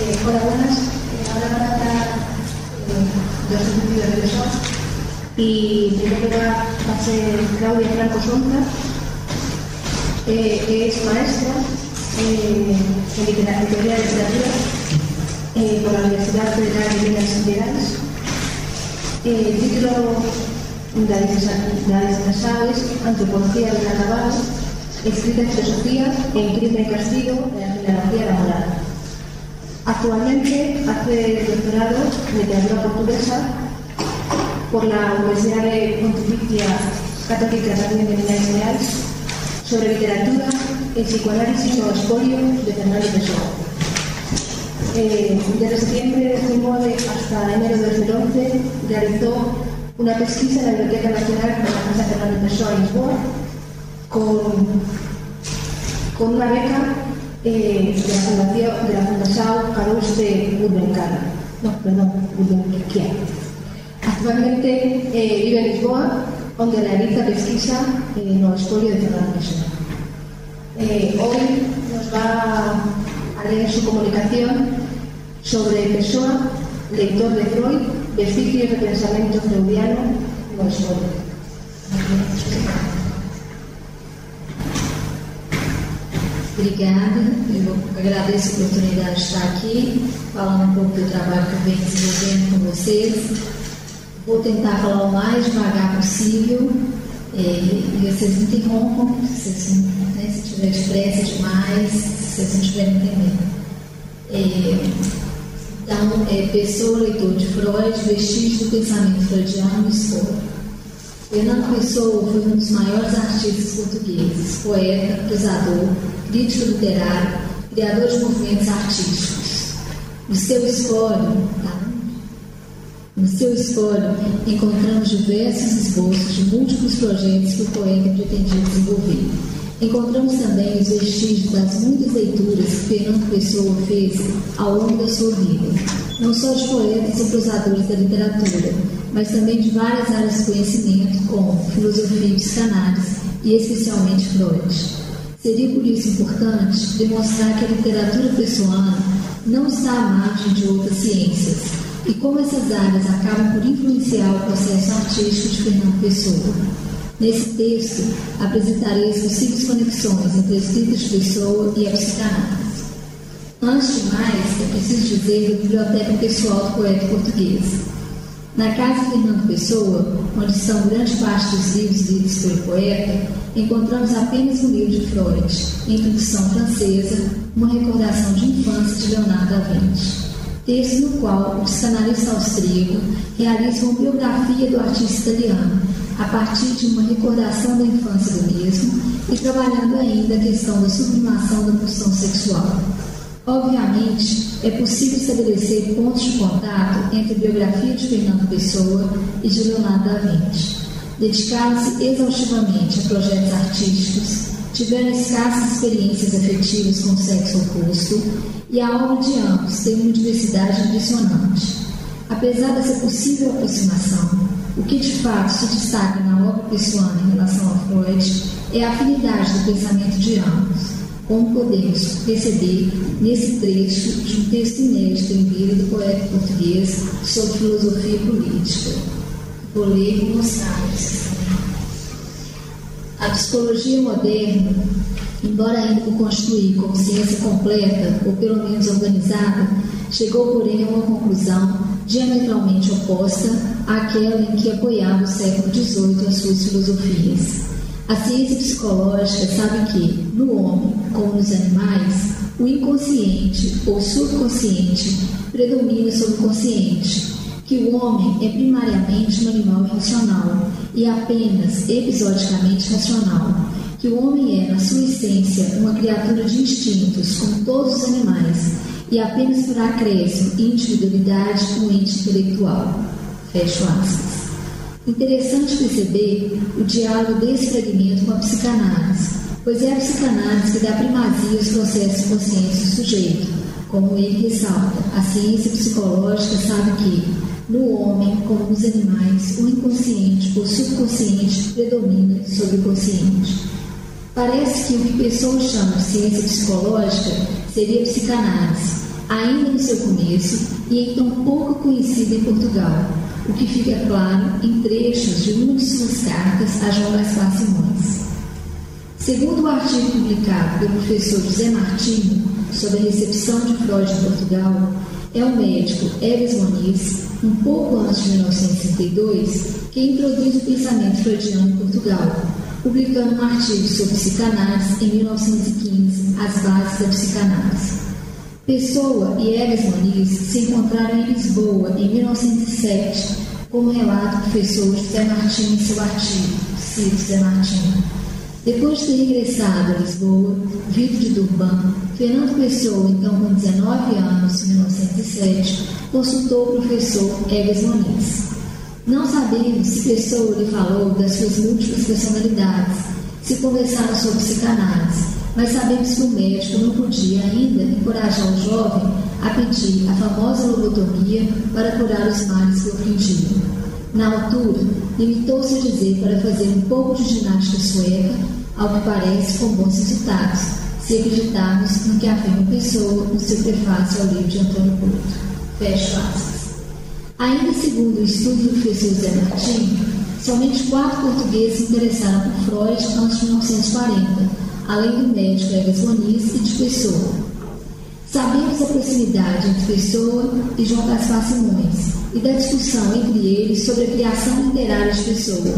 Eh, hola, buenas. Ahora van a hablar eh, dos estudios de eso. Y en primer lugar va a ser Claudia Franco Sonza, eh, que es maestra eh, en literatura, de literatura eh, por la Universidad Federal de Minas Gerais. Eh, el título de las aves, Antropología del Carnaval, escrita en filosofía, en crimen y castigo, en la genealogía de la moral. Actualmente hace doctorado en literatura portuguesa por la Universidad de Pontificia Católica también de Minas Gerais sobre literatura, el psicoanálisis o espolio de Fernando Pessoa. Eh, desde septiembre de 2009 hasta enero de 2011 realizó una pesquisa en la Biblioteca Nacional de la Casa Fernando Pessoa en Lisboa con, con una beca eh, de la Fundación de la Carlos de. No, perdón, Gulbenkian. Actualmente eh, vive en Lisboa, donde realiza pesquisa en el espolio de Fernando. Eh, hoy nos va a leer su comunicación sobre Pessoa, lector de Freud, vestigios de pensamento freudiano no espolio. Obrigada, eu agradeço a oportunidade de estar aqui, falando um pouco do trabalho que eu venho desenvolvendo com vocês. Vou tentar falar o mais devagar possível é, e vocês me interrompam vocês, né, se tiver pressa demais, se vocês não estiverem entendendo. É, então, é, pessoa, leitor de Freud, vestígio do pensamento freudiano e escola. Fernando Pessoa foi um dos maiores artistas portugueses, poeta, prosador, crítico literário, criador de movimentos artísticos. No seu espólio, tá? no seu espólio, encontramos diversos esboços de múltiplos projetos que o poeta pretendia desenvolver. Encontramos também os vestígios das muitas leituras que Fernando Pessoa fez ao longo da sua vida, não só de poetas e prosadores da literatura, mas também de várias áreas de conhecimento, como filosofia e psicanálise, e especialmente Freud. Seria por isso importante demonstrar que a literatura pessoana não está à margem de outras ciências e como essas áreas acabam por influenciar o processo artístico de Fernando Pessoa. Nesse texto, apresentarei as possíveis conexões entre a escrita de Pessoa e a psicanálise. Antes de mais, é preciso dizer da biblioteca pessoal do poeta português. Na casa Fernando Pessoa, onde estão grande parte dos livros lidos pelo poeta, encontramos apenas um livro de Freud, Introdução Francesa, uma recordação de infância de Leonardo da Vinci. Texto no qual o psicanalista austríaco realiza uma biografia do artista italiano, a partir de uma recordação da infância do mesmo e trabalhando ainda a questão da sublimação da pulsão sexual. Obviamente, é possível estabelecer pontos de contato entre a biografia de Fernando Pessoa e de Leonardo da Vinci. Dedicaram-se exaustivamente a projetos artísticos, tiveram escassas experiências afetivas com o sexo oposto e a obra de ambos tem uma diversidade impressionante. Apesar dessa possível aproximação, o que de fato se destaca na obra pessoal em relação a Freud é a afinidade do pensamento de ambos como podemos perceber nesse trecho de um texto inédito em vida do poeta português sobre filosofia política. E mostrar A psicologia moderna, embora ainda por constituir como ciência completa, ou pelo menos organizada, chegou, porém, a uma conclusão diametralmente oposta àquela em que apoiava o século XVIII as suas filosofias. A ciência psicológica sabe que, no homem, como nos animais, o inconsciente ou subconsciente predomina sobre o consciente, que o homem é primariamente um animal irracional e apenas episodicamente racional, que o homem é, na sua essência, uma criatura de instintos, como todos os animais, e apenas por acréscimo e individualidade um ente intelectual. Fecho aspas. Interessante perceber o diálogo desse fragmento com a psicanálise, pois é a psicanálise que dá primazia aos processos conscientes do sujeito. Como ele ressalta, a ciência psicológica sabe que, no homem, como nos animais, o inconsciente ou subconsciente predomina sobre o consciente. Parece que o que pessoas chamam de ciência psicológica seria psicanálise, ainda no seu começo e então pouco conhecida em Portugal, o que fica claro em trechos de uma de suas cartas a João Gaspar Simões. Segundo o artigo publicado pelo professor José Martins sobre a recepção de Freud em Portugal, é o médico Eves Moniz, um pouco antes de 1962, que introduz o pensamento freudiano em Portugal, publicando um artigo sobre psicanálise em 1915, As Bases da Psicanálise. Pessoa e Eves Moniz se encontraram em Lisboa em 1907, como relata o professor José Martins em seu artigo, cito José Martins. Depois de ter regressado a Lisboa, vindo de Durban, Fernando Pessoa, então com 19 anos, em 1907, consultou o professor Eves Moniz. Não sabemos se Pessoa lhe falou das suas múltiplas personalidades, se conversaram sobre psicanálise, mas sabemos que o médico não podia ainda encorajar o jovem a pedir a famosa lobotomia para curar os males que ofendiam. Na altura, limitou-se a dizer para fazer um pouco de ginástica sueca, ao que parece com bons resultados, se acreditarmos no que afirma Pessoa no seu prefácio ao livro de Antônio Couto. Fecho aspas. Ainda segundo o estudo do professor Zé Martins, somente quatro portugueses se interessaram por Freud antes de 1940, além do médico Egas Moniz e de Pessoa. Sabemos a proximidade entre Pessoa e João Gaspar Simões e da discussão entre eles sobre a criação literária de Pessoa,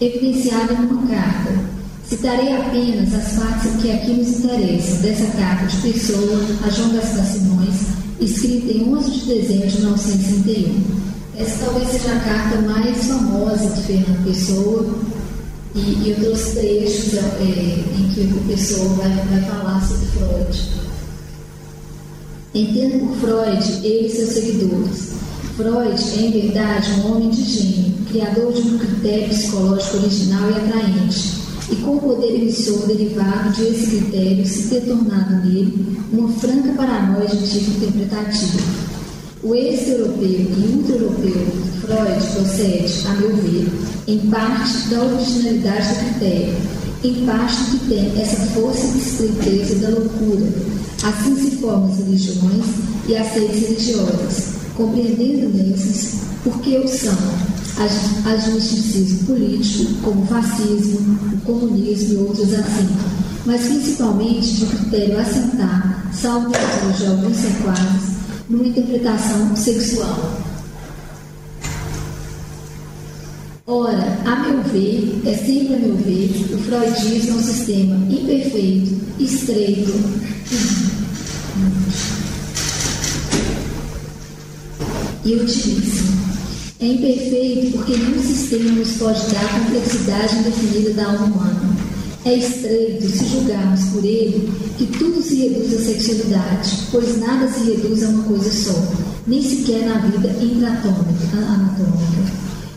evidenciada numa carta. Citarei apenas as partes que aqui nos interessam dessa carta de Pessoa a João Gaspar Simões, escrita em 11 de dezembro de 1931. Essa talvez seja a carta mais famosa de Fernando Pessoa, e, e eu trouxe trechos é, em que o Pessoa vai, vai falar sobre Freud. Entendo por Freud ele e seus seguidores. Freud é, em verdade, um homem de gênio, criador de um critério psicológico original e atraente, e com o poder emissor derivado de esse critério se ter tornado nele uma franca paranoia de tipo interpretativo. O ex-europeu e ultra-europeu Freud procede, a meu ver, em parte da originalidade do critério, em parte que tem essa força de estreiteza da loucura. Assim se formam as religiões e as seitas religiosas, compreendendo nesses porque o são, as misticismo político, como o fascismo, o comunismo e outros assim, mas principalmente de critério assentar, salvo de alguns sequados, numa interpretação sexual. Ora, a meu ver, é sempre a meu ver, o freudismo é um sistema imperfeito, estreito e utilíssimo. É imperfeito porque nenhum sistema nos pode dar a complexidade indefinida da alma humana. É estreito se julgarmos por ele que tudo se reduz à sexualidade, pois nada se reduz a uma coisa só, nem sequer na vida anatômica.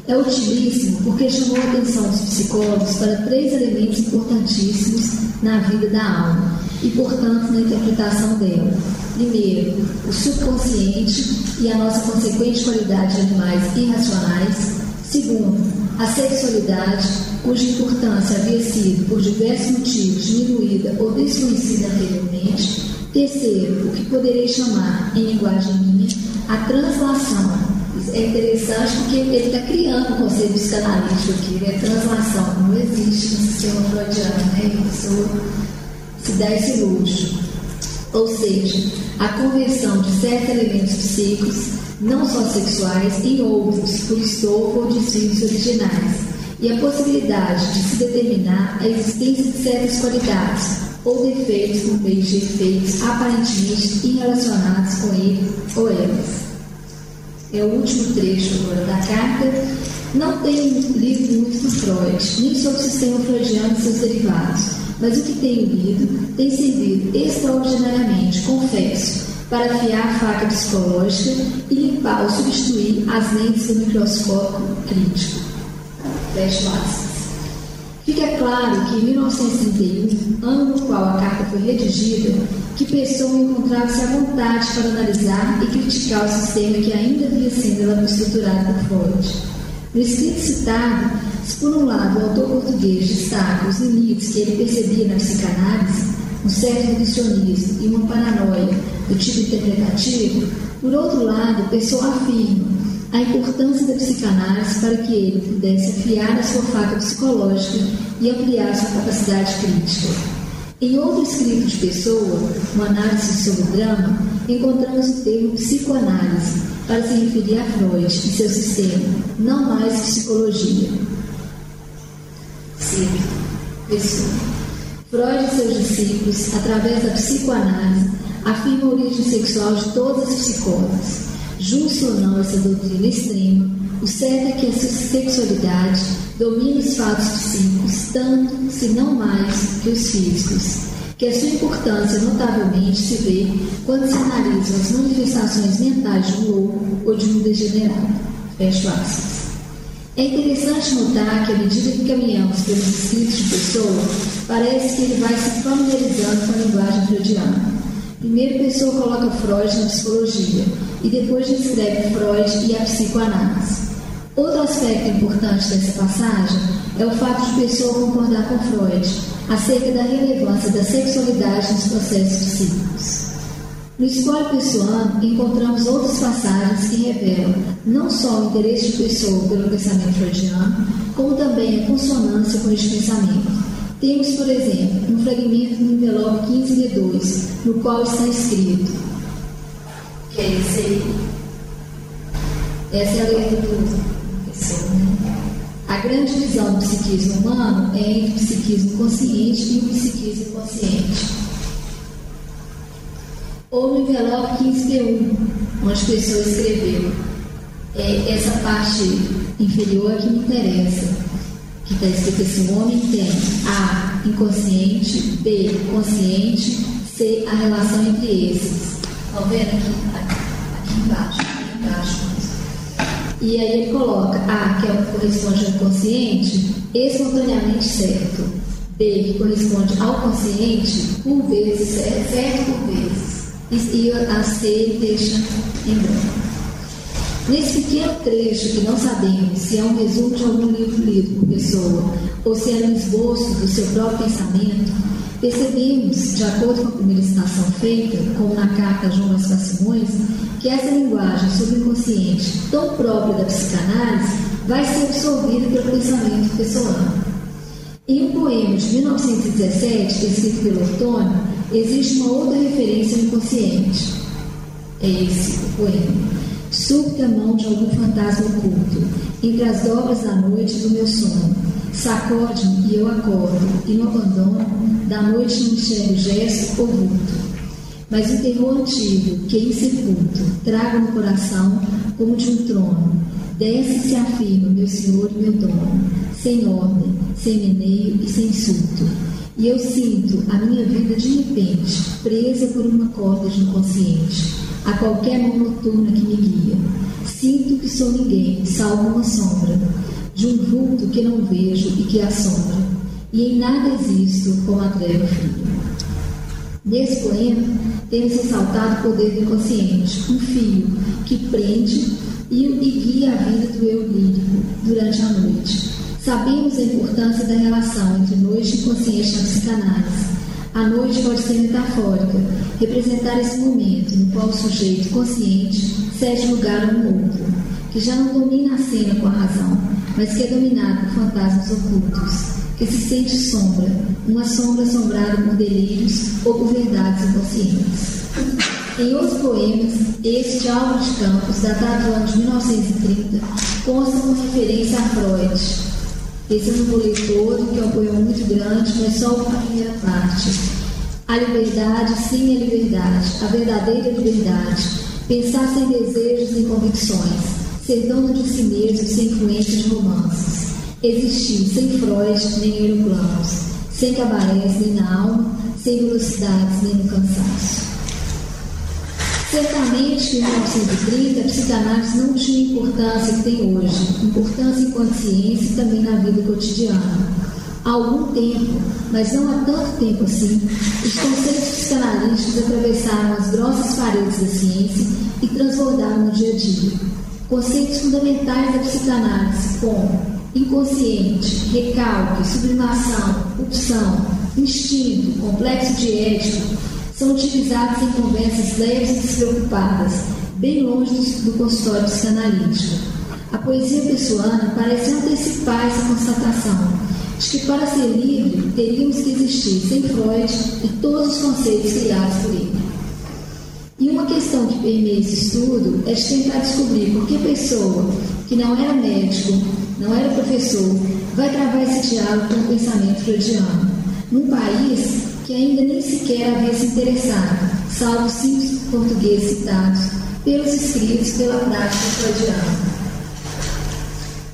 É utilíssimo porque chamou a atenção dos psicólogos para três elementos importantíssimos na vida da alma e, portanto, na interpretação dela. Primeiro, o subconsciente e a nossa consequente qualidade de animais irracionais. Segundo, a sexualidade, cuja importância havia sido, por diversos motivos, diminuída ou desconhecida anteriormente. Terceiro, o que poderei chamar, em linguagem minha, a translação. É interessante porque ele está criando o conceito psicanalítico aqui, né? Translação. Não existe no sistema freudiano, né? Pessoa se dá esse luxo. Ou seja, a conversão de certos elementos psíquicos não só sexuais, em outros, por estofo ou desvios originais, e a possibilidade de se determinar a existência de certas qualidades ou defeitos por meio de efeitos aparentemente irrelacionados com ele ou elas. É o último trecho agora da carta. Não tenho lido muito do Freud, nem sobre o sistema freudiano e seus derivados, mas o que tenho lido tem servido extraordinariamente, confesso, para afiar a faca psicológica e limpar ou substituir as lentes do microscópio crítico. Fecho aspas. Fica claro que em 1931, ano no qual a carta foi redigida, que Pessoa encontrava-se à vontade para analisar e criticar o sistema que ainda havia sendo estruturado por Freud. No escrito citado, se por um lado o autor português destaca os limites que ele percebia na psicanálise, um certo reducionismo e uma paranoia do tipo interpretativo, por outro lado, Pessoa afirma a importância da psicanálise para que ele pudesse afiar a sua faca psicológica e ampliar sua capacidade crítica. Em outro escrito de Pessoa, uma análise sobre o drama, encontramos o termo psicoanálise para se referir a Freud e seu sistema, não mais psicologia. Sim, Pessoa. Freud e seus discípulos, através da psicoanálise, afirmam a origem sexual de todas as psicoses. Justo ou não essa doutrina extrema, o certo é que a sexualidade domina os fatos psíquicos tanto, se não mais, que os físicos, que a sua importância notavelmente se vê quando se analisam as manifestações mentais de um louco ou de um degenerado. Fecho aspas. É interessante notar que, à medida que caminhamos pelos escritos de Pessoa, parece que ele vai se familiarizando com a linguagem freudiana. Primeiro, Pessoa coloca Freud na psicologia e depois descreve Freud e a psicoanálise. Outro aspecto importante dessa passagem é o fato de Pessoa concordar com Freud acerca da relevância da sexualidade nos processos psíquicos. No Escola Pessoa encontramos outras passagens que revelam não só o interesse de Pessoa pelo pensamento freudiano, como também a consonância com este pensamento. Temos, por exemplo, um fragmento no envelope 15D2, no qual está escrito, que esse aí. Essa é a letra do A grande visão do psiquismo humano é entre o psiquismo consciente e o psiquismo consciente ou no envelope 15P1, onde a pessoa escreveu. É, essa parte inferior que me interessa, que está escrito assim, o homem tem A, inconsciente, B, consciente, C, a relação entre esses. Estão tá vendo aqui, aqui embaixo, aqui embaixo. E aí ele coloca A, que é o que corresponde ao inconsciente, espontaneamente certo. B, que corresponde ao consciente, por vezes certo, certo por vezes e a C deixa em branco. Nesse pequeno trecho, que não sabemos se é um resumo de algum livro lido por pessoa ou se é um esboço do seu próprio pensamento, percebemos, de acordo com a primeira citação feita, como na carta João das Simões, que essa linguagem inconsciente, tão própria da psicanálise, vai ser absorvida pelo pensamento pessoal. Em um poema de 1917, escrito pelo Otônio, existe uma outra referência no inconsciente. É esse o poema. Súbita mão de algum fantasma oculto, entre as dobras da noite do meu sono. Sacode-me e eu acordo, e no abandono da noite não enxergo gesto ou vulto. Mas o terror antigo, que insepulto, trago no coração como de um trono. Desce e se afirma, meu senhor e meu dono, sem ordem, sem meneio e sem insulto e eu sinto a minha vida de repente presa por uma corda de inconsciente, a qualquer mão noturna que me guia. Sinto que sou ninguém, salvo uma sombra, de um vulto que não vejo e que assombra, e em nada existo como a treva fria. Nesse poema, temos ressaltado o poder do inconsciente, um fio que prende e, e guia a vida do eu lírico durante a noite Sabemos a importância da relação entre noite e consciência na psicanálise. A noite pode ser metafórica, representar esse momento no qual o sujeito consciente cede lugar a um outro, que já não domina a cena com a razão, mas que é dominado por fantasmas ocultos, que se sente sombra, uma sombra assombrada por delírios ou por verdades inconscientes. Em outros poemas, este Álvaro de Campos, datado do ano de 1930, consta com referência a Freud, esse eu não vou todo, que é um poema muito grande, mas só a primeira parte. A liberdade, sim, a liberdade, a verdadeira liberdade. Pensar sem desejos nem convicções. Ser dono de si mesmo sem influência de romances. Existir sem Freud nem aeroplanos. Sem cabarés nem na alma, sem velocidades nem no cansaço. Certamente, em 1930, a psicanálise não tinha importância que tem hoje, importância em ciência e também na vida cotidiana. Há algum tempo, mas não há tanto tempo assim, os conceitos psicanalísticos atravessaram as grossas paredes da ciência e transbordaram no dia a dia. Conceitos fundamentais da psicanálise, como inconsciente, recalque, sublimação, opção, instinto, complexo de ético, são utilizados em conversas leves e despreocupadas, bem longe do consultório psicanalítico. A poesia pessoana parece antecipar essa constatação de que para ser livre teríamos que existir sem Freud e todos os conceitos criados por ele. E uma questão que permeia esse estudo é de tentar descobrir por que pessoa que não era médico, não era professor, vai travar esse diálogo com o pensamento freudiano, num país que ainda nem sequer havia se interessado, salvo cinco portugueses citados pelos escritos pela prática freudiana.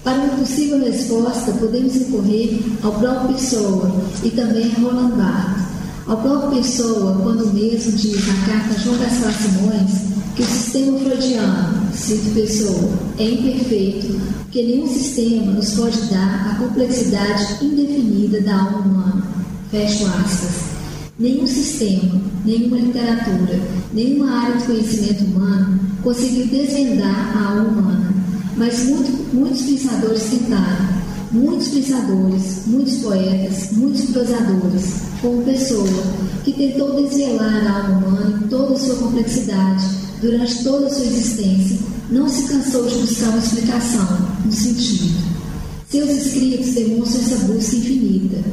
Para uma possível resposta, podemos recorrer ao próprio Pessoa e também a Roland Barthes. Ao próprio Pessoa, quando mesmo diz na carta João Gaspar Simões que o sistema freudiano, cito Pessoa, é imperfeito, porque nenhum sistema nos pode dar a complexidade indefinida da alma humana. Fecho aspas. Nenhum sistema, nenhuma literatura, nenhuma área de conhecimento humano conseguiu desvendar a alma humana. Mas muito, muitos pensadores tentaram. Muitos pensadores, muitos poetas, muitos prosadores, como Pessoa, que tentou desvelar a alma humana em toda a sua complexidade durante toda a sua existência, não se cansou de buscar uma explicação, um sentido. Seus escritos demonstram essa busca infinita,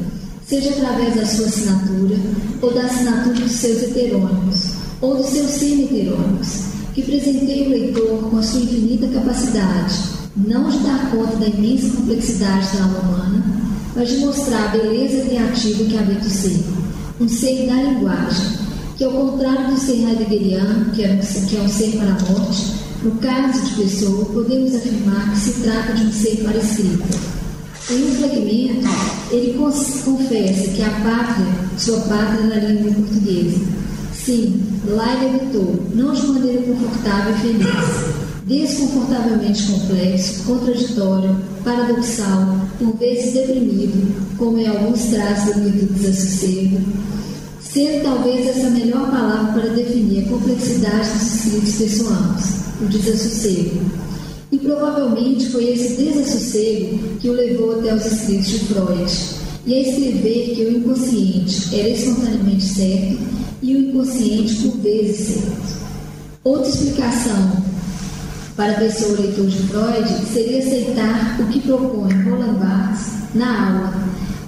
seja através da sua assinatura ou da assinatura dos seus heterônimos, ou dos seus semi-heterônimos, que presenteiam o leitor com a sua infinita capacidade, não de dar conta da imensa complexidade da alma humana, mas de mostrar a beleza criativa que habita o ser, um ser da linguagem, que ao contrário do ser heideggeriano, que é um, que é um ser para a morte, no caso de Pessoa, podemos afirmar que se trata de um ser para a escrita em um fragmento, ele confessa que a pátria, sua pátria na língua portuguesa. Sim, lá ele habitou, não de maneira confortável e feliz, desconfortavelmente complexo, contraditório, paradoxal, por vezes deprimido, como em alguns traços do livro Desassossego, sendo talvez essa a melhor palavra para definir a complexidade dos escritos pessoais, o desassossego e provavelmente foi esse desassossego que o levou até os escritos de Freud e a escrever que o inconsciente era espontaneamente certo e o inconsciente por vezes certo. Outra explicação para a pessoa leitor de Freud seria aceitar o que propõe Roland Barthes na aula,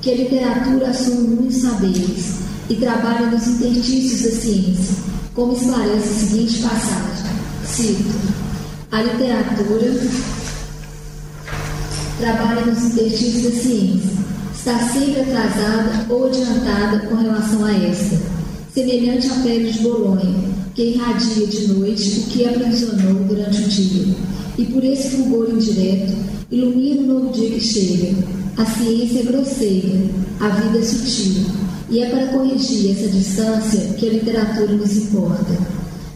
que a literatura assume muitos saberes e trabalha nos interstícios da ciência, como esclarece a seguinte passagem. Cito. A literatura trabalha nos interstícios da ciência. Está sempre atrasada ou adiantada com relação a esta, semelhante à pele de Bolonha, que irradia de noite o que aprisionou durante o dia, e por esse fulgor indireto ilumina o novo dia que chega. A ciência é grosseira, a vida é sutil, e é para corrigir essa distância que a literatura nos importa.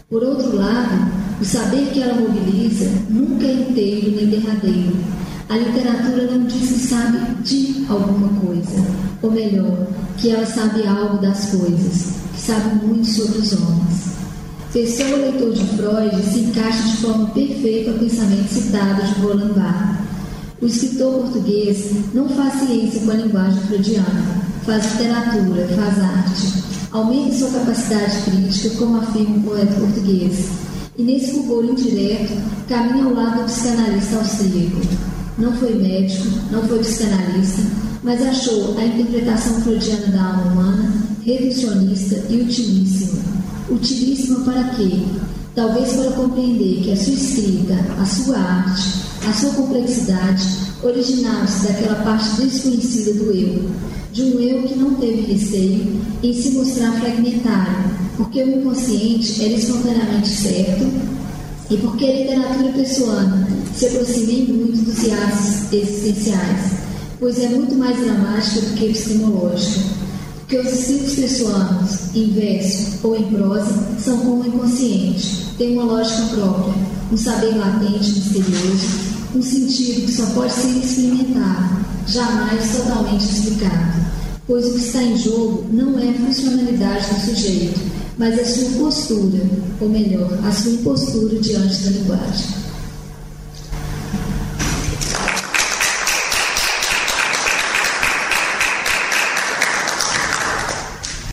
Por outro lado, o saber que ela mobiliza nunca é inteiro nem derradeiro. A literatura não diz que sabe de alguma coisa, ou melhor, que ela sabe algo das coisas, que sabe muito sobre os homens. Pessoa leitor de Freud se encaixa de forma perfeita ao pensamento citado de Roland. O escritor português não faz ciência com a linguagem freudiana, faz literatura, faz arte. Aumenta sua capacidade crítica, como afirma o poeta português, e nesse fulgor indireto caminha ao lado do psicanalista austríaco. Não foi médico, não foi psicanalista, mas achou a interpretação freudiana da alma humana reducionista e utilíssima. Utilíssima para quê? Talvez para compreender que a sua escrita, a sua arte, a sua complexidade originaram-se daquela parte desconhecida do eu, de um eu que não teve receio em se mostrar fragmentário, porque o inconsciente era espontaneamente certo e porque a literatura pessoana se aproxima muito dos hiatos existenciais, pois é muito mais dramática do que epistemológica. Porque os escritos pessoanos, em verso ou em prosa, são como o inconsciente, têm uma lógica própria, um saber latente, misterioso, um sentido que só pode ser experimentado, jamais totalmente explicado. Pois o que está em jogo não é a funcionalidade do sujeito, mas a sua postura, ou melhor, a sua impostura diante da linguagem.